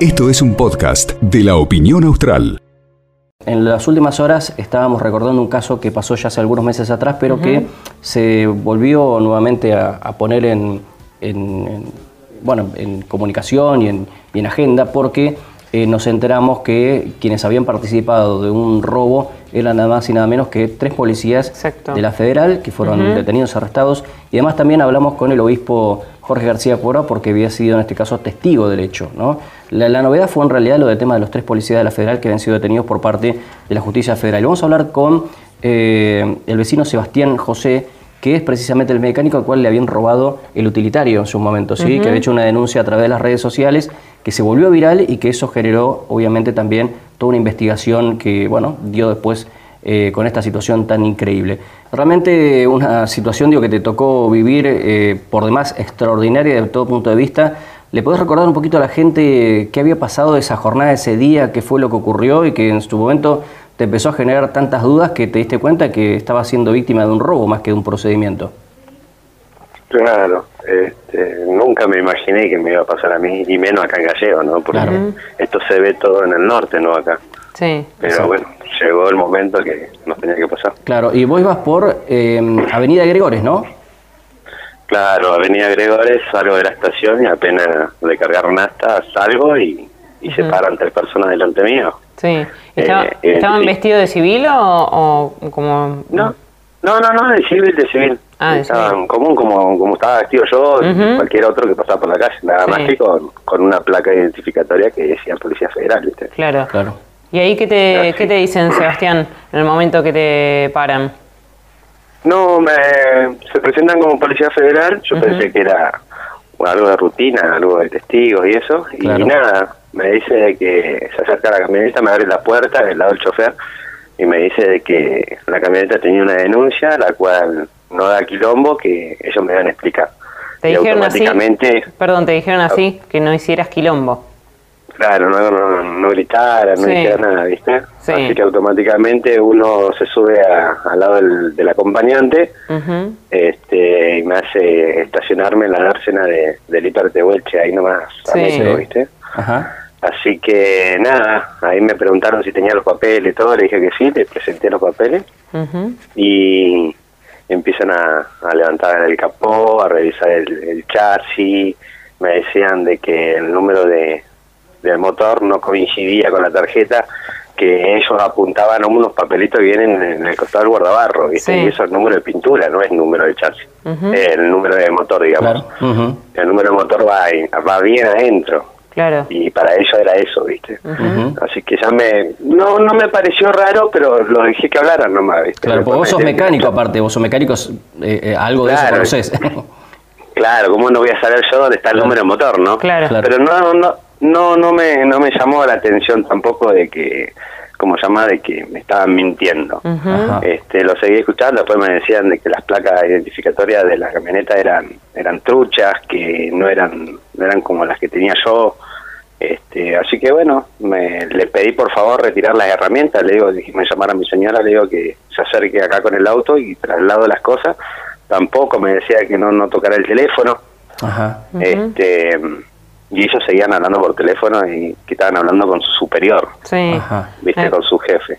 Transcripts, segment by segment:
Esto es un podcast de la opinión austral. En las últimas horas estábamos recordando un caso que pasó ya hace algunos meses atrás, pero que se volvió nuevamente a, poner en, bueno, en comunicación y en, y en agenda porque eh, nos enteramos que quienes habían participado de un robo eran nada más y nada menos que tres policías de la federal que fueron detenidos, arrestados. Y además también hablamos con el obispo Jorge García Cuora porque había sido en este caso testigo del hecho. ¿no? La, novedad fue en realidad lo del tema de los tres policías de la federal que habían sido detenidos por parte de la justicia federal. vamos a hablar con eh, el vecino Sebastián José que es precisamente el mecánico al cual le habían robado el utilitario en su momento, ¿sí? que había hecho una denuncia a través de las redes sociales, que se volvió viral y que eso generó obviamente también toda una investigación que bueno, dio después eh, con esta situación tan increíble. Realmente una situación digo, que te tocó vivir eh, por demás extraordinaria de todo punto de vista. ¿Le podés recordar un poquito a la gente qué había pasado esa jornada, ese día, qué fue lo que ocurrió y que en su momento te empezó a generar tantas dudas que te diste cuenta que estaba siendo víctima de un robo más que de un procedimiento. Claro, este, nunca me imaginé que me iba a pasar a mí, y menos acá en Gallego, ¿no? Porque esto se ve todo en el norte, no acá. Sí. Pero bueno, llegó el momento que nos tenía que pasar. Claro, y vos ibas por eh, Avenida Gregores, ¿no? Claro, Avenida Gregores, salgo de la estación y apenas de cargar nasta salgo y, se paran tres personas delante mío. Sí. Eh, ¿Estaban vestidos de civil o, como...? No, no, no, no, de civil, de civil. Ah, Estaban común como, como estaba vestido yo, cualquier otro que pasaba por la calle, nada más que con, con una placa identificatoria que decía Policía Federal, ¿viste? Claro. claro. ¿Y ahí qué te, qué te dicen, Sebastián, en el momento que te paran? No, me, se presentan como Policía Federal, yo pensé que era algo de rutina, algo de testigos y eso, y nada, me dice que se acerca a la camioneta, me abre la puerta del lado del chofer y me dice de que la camioneta tenía una denuncia, la cual no da quilombo, que ellos me van a explicar. Te dijeron así, perdón, te dijeron así, que no hicieras quilombo. Claro, no, no, no gritara, no dijera nada, ¿viste? Así que automáticamente uno se sube al lado del, acompañante este, y me hace estacionarme en la dársena de, del Hipertehuelche, ahí nomás, a ¿viste? Ajá. Así que nada, ahí me preguntaron si tenía los papeles y todo, le dije que sí, le presenté los papeles y empiezan a, levantar el capó, a revisar el, chasis, me decían de que el número de del motor no coincidía con la tarjeta que ellos apuntaban a unos papelitos que vienen en el costado del guardabarro, y eso es número de pintura, no es número de chasis, el número de motor, digamos. El número de motor va, va bien adentro, Claro. Y para ellos era eso, ¿viste? Así que ya me. No no me pareció raro, pero lo dejé que hablaran nomás, ¿viste? Claro, porque vos sos mecánico aparte, vos sos mecánico, eh, eh, algo de eso conoces. claro, ¿cómo no voy a saber yo dónde está el número de motor, no? Claro. Pero no, no, no, no me, no me llamó la atención tampoco de que como llama de que me estaban mintiendo. este Lo seguí escuchando, después me decían de que las placas identificatorias de la camioneta eran eran truchas, que no eran no eran como las que tenía yo. Este, así que bueno, me, le pedí por favor retirar las herramientas, le digo, me llamara a mi señora, le digo que se acerque acá con el auto y traslado las cosas. Tampoco me decía que no, no tocara el teléfono. Este y ellos seguían hablando por teléfono y que estaban hablando con su superior, sí. viste, con su jefe.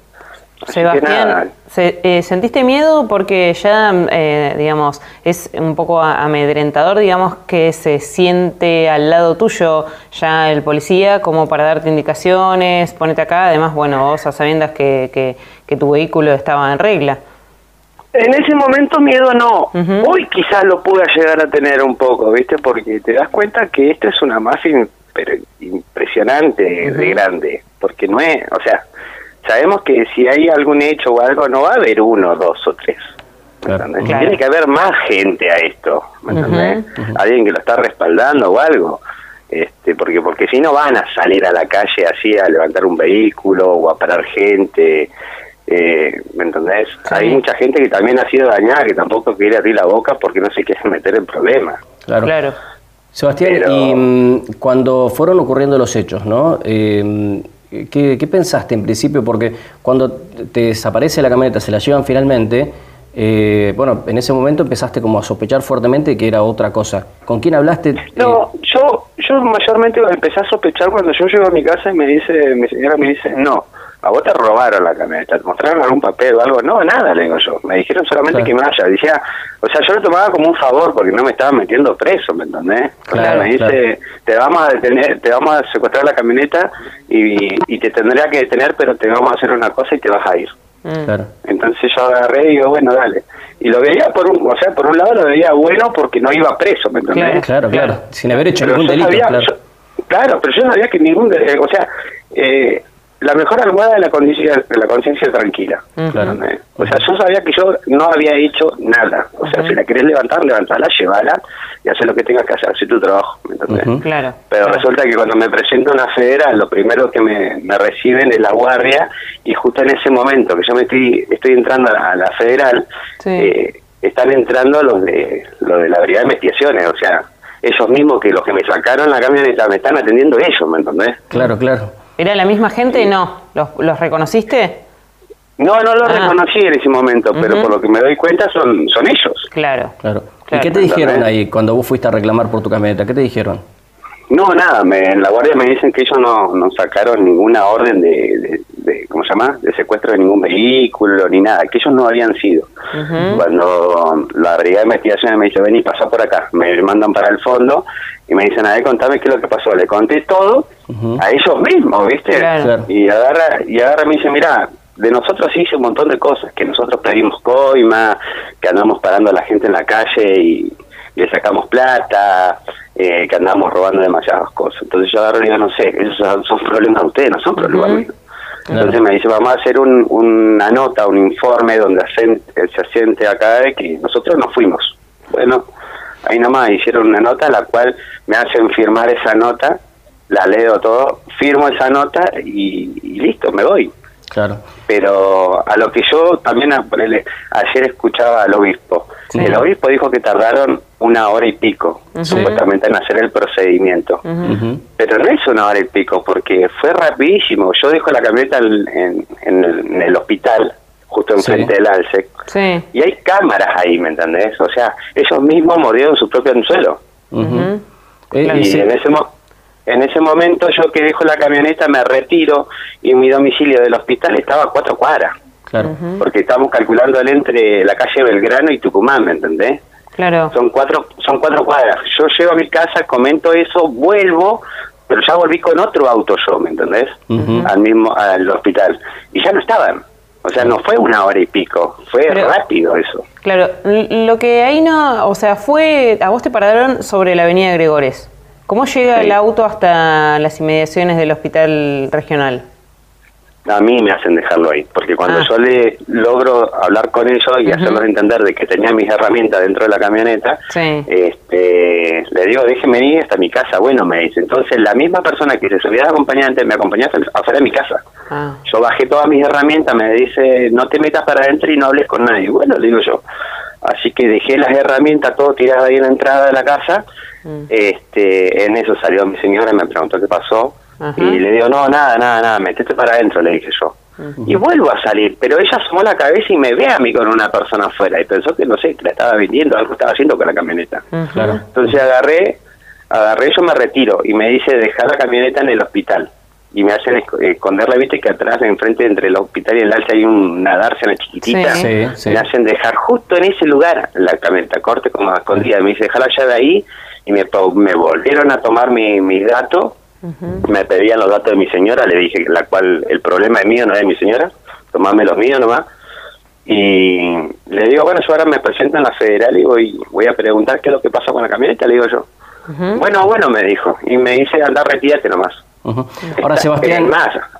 Sebastián, eh, ¿sentiste miedo? Porque ya, eh, digamos, es un poco amedrentador, digamos, que se siente al lado tuyo ya el policía como para darte indicaciones, ponete acá, además, bueno, vos a sabiendas que, que, tu vehículo estaba en regla. En ese momento miedo no. Hoy quizás lo pude llegar a tener un poco, ¿viste? Porque te das cuenta que esto es una mafia impresionante de grande. Porque no es, o sea, sabemos que si hay algún hecho o algo, no va a haber uno, dos o tres. Tiene que haber más gente a esto, Alguien que lo está respaldando o algo. Este, porque porque si no van a salir a la calle así a levantar un vehículo o a parar gente. Eh, ¿Me entendés? Hay mucha gente que también ha sido dañada, que tampoco quiere abrir la boca porque no se quiere meter en problemas. Claro. claro. Sebastián, y mm, cuando fueron ocurriendo los hechos, ¿no? Eh, ¿Qué, pensaste en principio? Porque cuando te desaparece la camioneta, se la llevan finalmente, eh, bueno, en ese momento empezaste como a sospechar fuertemente que era otra cosa. ¿Con quién hablaste? No, yo, yo mayormente empecé a sospechar cuando yo llego a mi casa y me dice, mi señora me dice, no, a vos te robaron la camioneta, te mostraron algún papel o algo, no, nada, le digo yo, me dijeron solamente que me vaya, decía, o sea, yo lo tomaba como un favor porque no me estaban metiendo preso, ¿me entendés? Claro, me dice, te vamos a detener, te vamos a secuestrar la camioneta y, y te tendría que detener, pero te vamos a hacer una cosa y te vas a ir. Claro. Entonces yo agarré y digo, bueno, dale. Y lo veía por un, o sea, por un lado lo veía bueno porque no iba preso, ¿me entendés? Claro, claro, sin haber hecho ningún delito, claro. claro, pero yo sabía que ningún, o sea, eh, la mejor almohada de la conciencia la conciencia tranquila. Claro. O sea, yo sabía que yo no había hecho nada. O sea, si la querés levantar, levantala, llévala y hacer lo que tengas que hacer, hacer tu trabajo. ¿me Claro. Pero resulta que cuando me presento en la federal, lo primero que me, reciben es la guardia y justo en ese momento que yo me estoy, estoy entrando a la, federal, eh, están entrando los de, los de la brigada de investigaciones. O sea, ellos mismos que los que me sacaron la camioneta me están atendiendo ellos, ¿me entendés? Claro, claro. ¿Era la misma gente? No. ¿Los, los reconociste? No, no los ah. reconocí en ese momento, pero por lo que me doy cuenta son, son ellos. Claro. claro. ¿Y qué te dijeron ahí cuando vos fuiste a reclamar por tu camioneta? ¿Qué te dijeron? No, nada, me, en la guardia me dicen que ellos no, no sacaron ninguna orden de, de, ¿cómo se llama?, de secuestro de ningún vehículo ni nada, que ellos no habían sido. Cuando la brigada de investigación me dice, ven y pasa por acá, me mandan para el fondo y me dicen, a ver, contame qué es lo que pasó. Le conté todo a ellos mismos, ¿viste? Y agarra y agarra y me dice, mira, de nosotros hice un montón de cosas, que nosotros pedimos coima, que andamos parando a la gente en la calle y le sacamos plata, eh, que andamos robando demasiadas cosas. Entonces yo agarro y digo, no sé, esos son, problemas de ustedes, no son problemas míos. Entonces me dice, vamos a hacer un, una nota, un informe donde se asiente acá de que nosotros no fuimos. Bueno, ahí nomás hicieron una nota, la cual me hacen firmar esa nota, la leo todo, firmo esa nota y, listo, me voy. Claro. Pero a lo que yo también ayer escuchaba al obispo. El obispo dijo que tardaron una hora y pico, supuestamente, en hacer el procedimiento. Pero no es una hora y pico, porque fue rapidísimo. Yo dejo la camioneta en, en el hospital justo enfrente del alce. Y hay cámaras ahí, ¿me entendés? O sea, ellos mismos mordieron su propio anzuelo. y en ese, en ese momento yo que dejo la camioneta me retiro y mi domicilio del hospital estaba a cuatro cuadras. Claro. Porque estamos calculando el entre la calle Belgrano y Tucumán, ¿me entendés? Claro. Son cuatro, son cuatro cuadras. Yo llego a mi casa, comento eso, vuelvo, pero ya volví con otro auto yo, ¿me entendés? Al mismo, al hospital. Y ya no estaban. O sea, no fue una hora y pico, fue rápido eso. Claro, lo que ahí no, o sea, fue, a vos te pararon sobre la avenida Gregores. ¿Cómo llega el auto hasta las inmediaciones del hospital regional? a mí me hacen dejarlo ahí, porque cuando ah. yo le logro hablar con ellos y hacerlos entender de que tenía mis herramientas dentro de la camioneta, este, le digo, déjeme ir hasta mi casa. Bueno, me dice, entonces la misma persona que se subía de acompañante me acompañó afuera de mi casa. Ah. Yo bajé todas mis herramientas, me dice, no te metas para adentro y no hables con nadie. Bueno, le digo yo. Así que dejé las herramientas todo tiradas ahí en la entrada de la casa. Mm. Este, en eso salió mi señora y me preguntó qué pasó y le digo, no, nada, nada, nada, metete para adentro, le dije yo. Y vuelvo a salir, pero ella asomó la cabeza y me ve a mí con una persona afuera y pensó que, no sé, que la estaba vendiendo, algo estaba haciendo con la camioneta. Entonces agarré, agarré, yo me retiro y me dice dejar la camioneta en el hospital. Y me hacen esconderla, viste que atrás, enfrente entre el hospital y el alza hay una dársena chiquitita. Me hacen dejar justo en ese lugar la camioneta, corte como escondida. Me dice, dejarla allá de ahí y me, me volvieron a tomar mi, mi dato me pedían los datos de mi señora, le dije la cual el problema es mío, no es de mi señora, tomame los míos nomás. Y le digo, bueno, yo ahora me presento en la federal y voy, voy a preguntar qué es lo que pasa con la camioneta, le digo yo. Bueno, bueno, me dijo, y me dice, anda, retírate nomás. Ahora, Sebastián,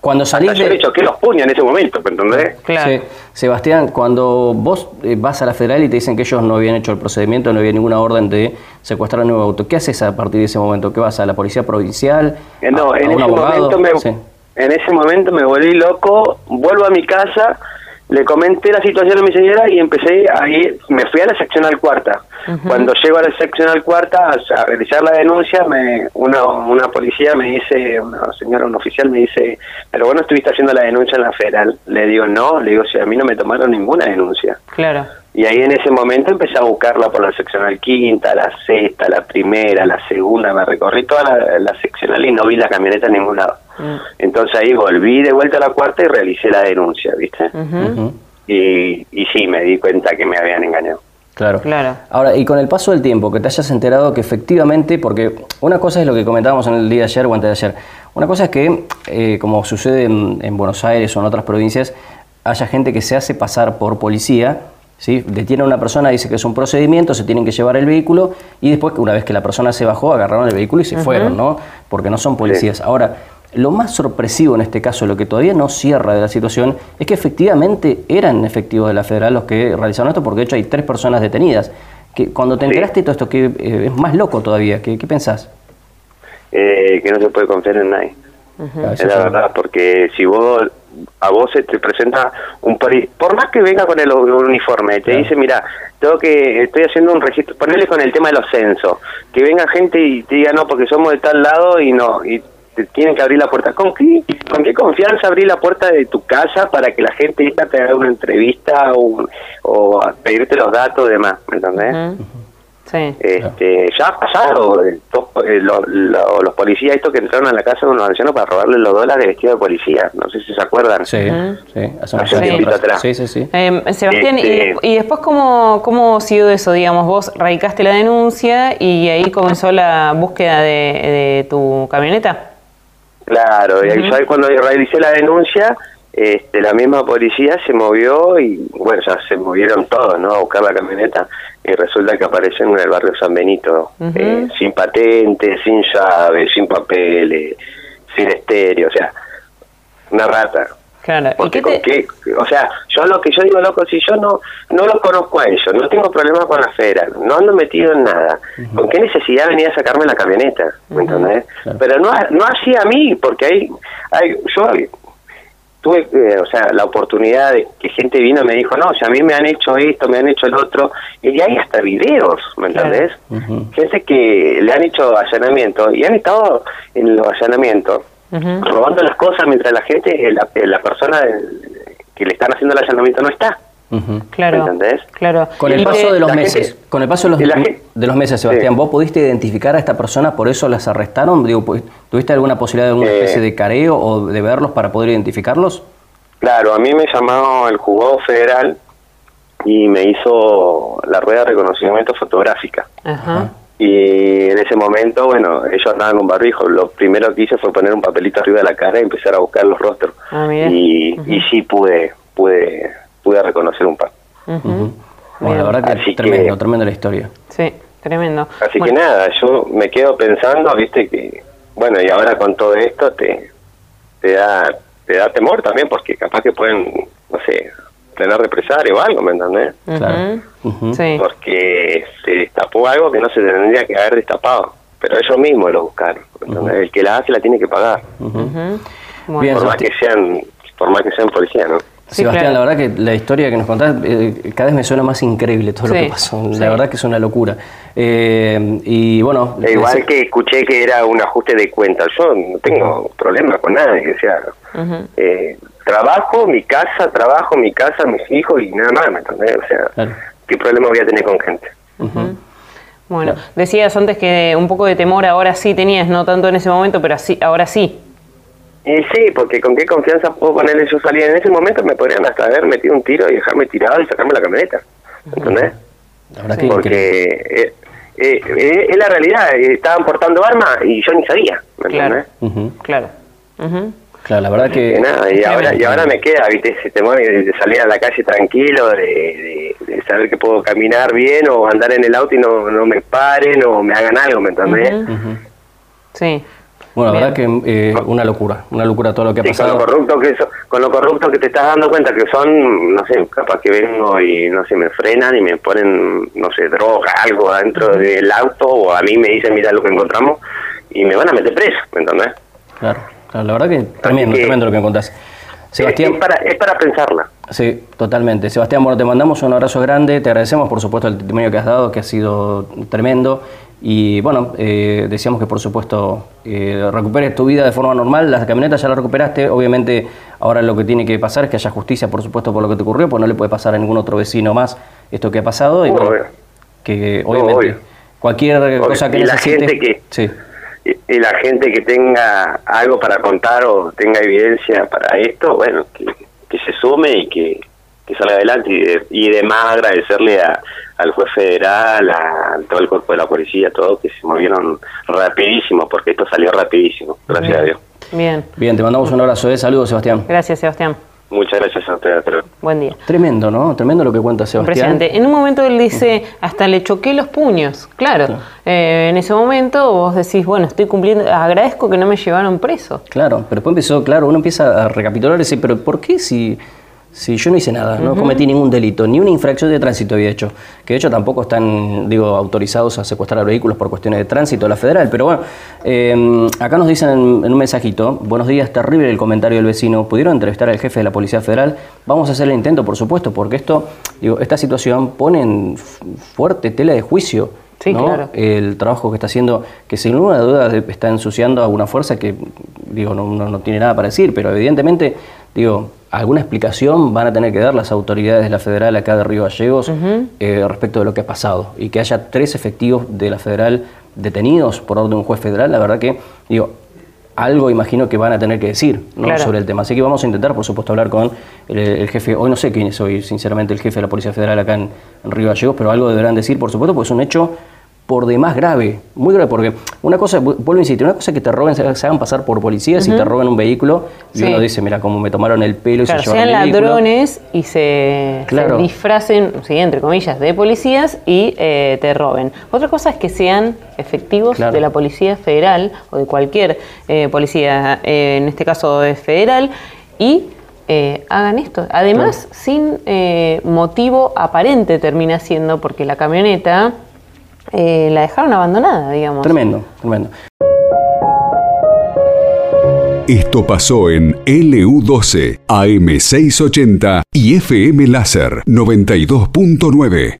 cuando salís de... hecho que los puños en ese momento, ¿entendés? Claro. Sebastián, cuando vos eh, vas a la federal y te dicen que ellos no habían hecho el procedimiento, no había ninguna orden de secuestrar el nuevo auto, ¿qué haces a partir de ese momento? ¿Qué vas a la policía provincial? Eh, no, en, ese momento me, en ese momento me volví loco, vuelvo a mi casa, le comenté la situación a mi señora y empecé a ir, me fui a la seccional cuarta. Cuando llego a la seccional cuarta a, realizar la denuncia, me, una, una policía me dice, una señora, un oficial me dice, pero bueno, estuviste haciendo la denuncia en la federal. Le digo, no, le digo, si a mí no me tomaron ninguna denuncia. Claro. Y ahí en ese momento empecé a buscarla por la seccional quinta, la sexta, la primera, la segunda, me recorrí toda la, seccional y no vi la camioneta en ningún lado. Mm. Entonces ahí volví de vuelta a la cuarta y realicé la denuncia, ¿viste? y, y sí, me di cuenta que me habían engañado. Claro. claro. Ahora, y con el paso del tiempo, que te hayas enterado que efectivamente, porque una cosa es lo que comentábamos en el día de ayer o antes de ayer, una cosa es que, eh, como sucede en, en Buenos Aires o en otras provincias, haya gente que se hace pasar por policía ¿sí? Detiene a una persona, dice que es un procedimiento, se tienen que llevar el vehículo y después, una vez que la persona se bajó, agarraron el vehículo y se fueron, ¿no? Porque no son policías. Ahora, lo más sorpresivo en este caso, lo que todavía no cierra de la situación, es que efectivamente eran efectivos de la federal los que realizaron esto, porque de hecho hay tres personas detenidas. Que cuando te enteraste de todo esto, que eh, es más loco todavía, ¿qué, qué pensás? Eh, que no se puede confiar en nadie. Es la verdad, porque si vos a vos se te presenta un por más que venga con el uniforme, te dice, mira, tengo que, estoy haciendo un registro, ponerle con el tema de los censos, que venga gente y te diga, no, porque somos de tal lado y no, y te tienen que abrir la puerta. ¿Con qué, ¿Con qué confianza abrir la puerta de tu casa para que la gente te haga una entrevista o, o pedirte los datos y demás? ¿Me entendés? Este, ya ha pasado eh, eh, los policías estos que entraron a la casa de unos ancianos para robarle los dólares de vestido de policía. No sé si se acuerdan. Sí, sí, hace un tiempo atrás. Sí, sí, sí. Em, Sebastián, este y, después cómo, cómo siguió eso? Digamos, vos radicaste la denuncia y ahí comenzó la búsqueda de, tu camioneta. Claro, y ahí cuando realicé la denuncia, este, la misma policía se movió y, bueno, ya se movieron todos, ¿no? A buscar la camioneta y resulta que aparecen en el barrio San Benito, eh, sin patente, sin llave, sin papeles, sin estéreo, o sea, una rata. Claro. Porque qué O sea, yo lo que yo digo, loco, si yo no no los conozco a ellos, no tengo problema con la fera, no ando metido en nada, ¿con qué necesidad venía a sacarme la camioneta? ¿Me entendés? Pero no, no así a mí, porque hay, hay yo tuve, eh, o sea, la oportunidad de que gente vino y me dijo, no, si a mí me han hecho esto, me han hecho el otro, y hay hasta videos, ¿me entendés? Gente que le han hecho allanamiento y han estado en los allanamientos robando las cosas mientras la gente, la, la persona que le están haciendo el allanamiento no está. Claro, ¿Entendés? Claro. Con el paso de los meses, con el paso de los, de los meses, Sebastián, ¿vos pudiste identificar a esta persona, por eso las arrestaron? Digo, ¿Tuviste alguna posibilidad de alguna eh. especie de careo o de verlos para poder identificarlos? Claro, a mí me llamó el juzgado federal y me hizo la rueda de reconocimiento fotográfica. Y en ese momento, bueno, ellos andaban con barbijo. Lo primero que hice fue poner un papelito arriba de la cara y empezar a buscar los rostros. Ah, y, y sí pude, pude pude reconocer un par. Bueno, la verdad que tremendo, tremendo la historia. Sí, tremendo. Así que nada, yo me quedo pensando, viste, que, bueno, y ahora con todo esto te, te da te da temor también, porque capaz que pueden, no sé, tener represario o algo, ¿me entendés? Claro. sí. Porque se destapó algo que no se tendría que haber destapado, pero ellos mismos lo buscaron. El que la hace la tiene que pagar. por más que sean, por más que sean policías, ¿no? Sebastián, la verdad que la historia que nos contás eh, cada vez me suena más increíble todo lo que pasó. La verdad que es una locura. Eh, y bueno. E igual que escuché que era un ajuste de cuentas. Yo no tengo problema con nadie. O sea, eh, trabajo, mi casa, trabajo, mi casa, mis hijos y nada más. ¿me entendés? O sea, ¿qué problema voy a tener con gente? Bueno, decías antes que un poco de temor ahora sí tenías, no tanto en ese momento, pero así, ahora sí. Y sí, porque con qué confianza puedo ponerle yo salida. En ese momento me podrían hasta haber metido un tiro y dejarme tirado y sacarme la camioneta. ¿Entendés? porque eh, eh, eh, es la realidad. Estaban portando armas y yo ni sabía. claro. Claro. Claro, la verdad que... nada, y, ahora, y ahora me queda, viste, ese temor de, salir a la calle tranquilo, de, saber que puedo caminar bien o andar en el auto y no, no me paren o me hagan algo, ¿me entendés? Sí. Bueno, la verdad que eh, una locura, una locura todo lo que ha pasado. Con lo, corrupto que con lo corrupto que te estás dando cuenta que son, no sé, capaz que vengo y no sé, me frenan y me ponen, no sé, droga, algo adentro del auto o a mí me dicen, mira lo que encontramos y me van a meter preso, ¿me entendés? Claro, la verdad que tremendo, tremendo lo que contás. Sebastián. Es, para, es para pensarla. Sí, totalmente. Sebastián, bueno, te mandamos un abrazo grande, te agradecemos por supuesto el testimonio que has dado, que ha sido tremendo. Y bueno, eh, decíamos que por supuesto eh, recuperes tu vida de forma normal. La camioneta ya la recuperaste. Obviamente, ahora lo que tiene que pasar es que haya justicia, por supuesto, por lo que te ocurrió, pues no le puede pasar a ningún otro vecino más esto que ha pasado. Y que obviamente cualquier cosa que y La gente que, sí. y, la gente que tenga algo para contar o tenga evidencia para esto, bueno, que, que se sume y que, que salga adelante. Y, y además agradecerle a al juez federal, a todo el cuerpo de la policía, todos que se movieron rapidísimo, porque esto salió rapidísimo, gracias a Dios. Bien. Bien, te mandamos un abrazo, ¿eh? saludos Sebastián. Gracias Sebastián. Muchas gracias a usted. Buen día. Tremendo, ¿no? Tremendo lo que cuenta Sebastián. Impresionante. En un momento él dice, hasta le choqué los puños. Claro. Eh, en ese momento vos decís, bueno, estoy cumpliendo, agradezco que no me llevaron preso. Claro, pero después empezó, claro, uno empieza a recapitular y dice, pero ¿por qué si Sí, yo no hice nada, no cometí ningún delito, ni una infracción de tránsito había hecho. Que de hecho tampoco están, digo, autorizados a secuestrar vehículos por cuestiones de tránsito, la federal. Pero bueno, em, acá nos dicen en, un mensajito, buenos días, terrible el comentario del vecino. ¿Pudieron entrevistar al jefe de la Policía Federal? Vamos a hacer el intento, por supuesto, porque esto, digo, esta situación pone en fuerte tela de juicio. el trabajo que está haciendo, que sin ninguna duda está ensuciando a una fuerza que, digo, no, no tiene nada para decir, pero evidentemente, digo, alguna explicación van a tener que dar las autoridades de la federal acá de Río Gallegos eh, respecto de lo que ha pasado. Y que haya tres efectivos de la federal detenidos por orden de un juez federal, la verdad que, digo, algo imagino que van a tener que decir sobre el tema. Así que vamos a intentar, por supuesto, hablar con el, jefe, hoy no sé quién es hoy, sinceramente, el jefe de la Policía Federal acá en, en Río Gallegos, pero algo deberán decir, por supuesto, porque es un hecho por demás grave, muy grave, porque una cosa, vuelvo a insistir, una cosa es que te roben, se, hagan pasar por policías y te roben un vehículo y uno dice, mira, cómo me tomaron el pelo y se llevaron sean ladrones y se, disfracen, sí, entre comillas, de policías y eh, te roben. Otra cosa es que sean efectivos de la Policía Federal o de cualquier eh, policía, eh, en este caso es federal, y hagan esto. Además, sin motivo aparente termina siendo, porque la camioneta eh, la dejaron abandonada, digamos. Tremendo, tremendo. Esto pasó en LU12, AM680 y FM Láser 92.9.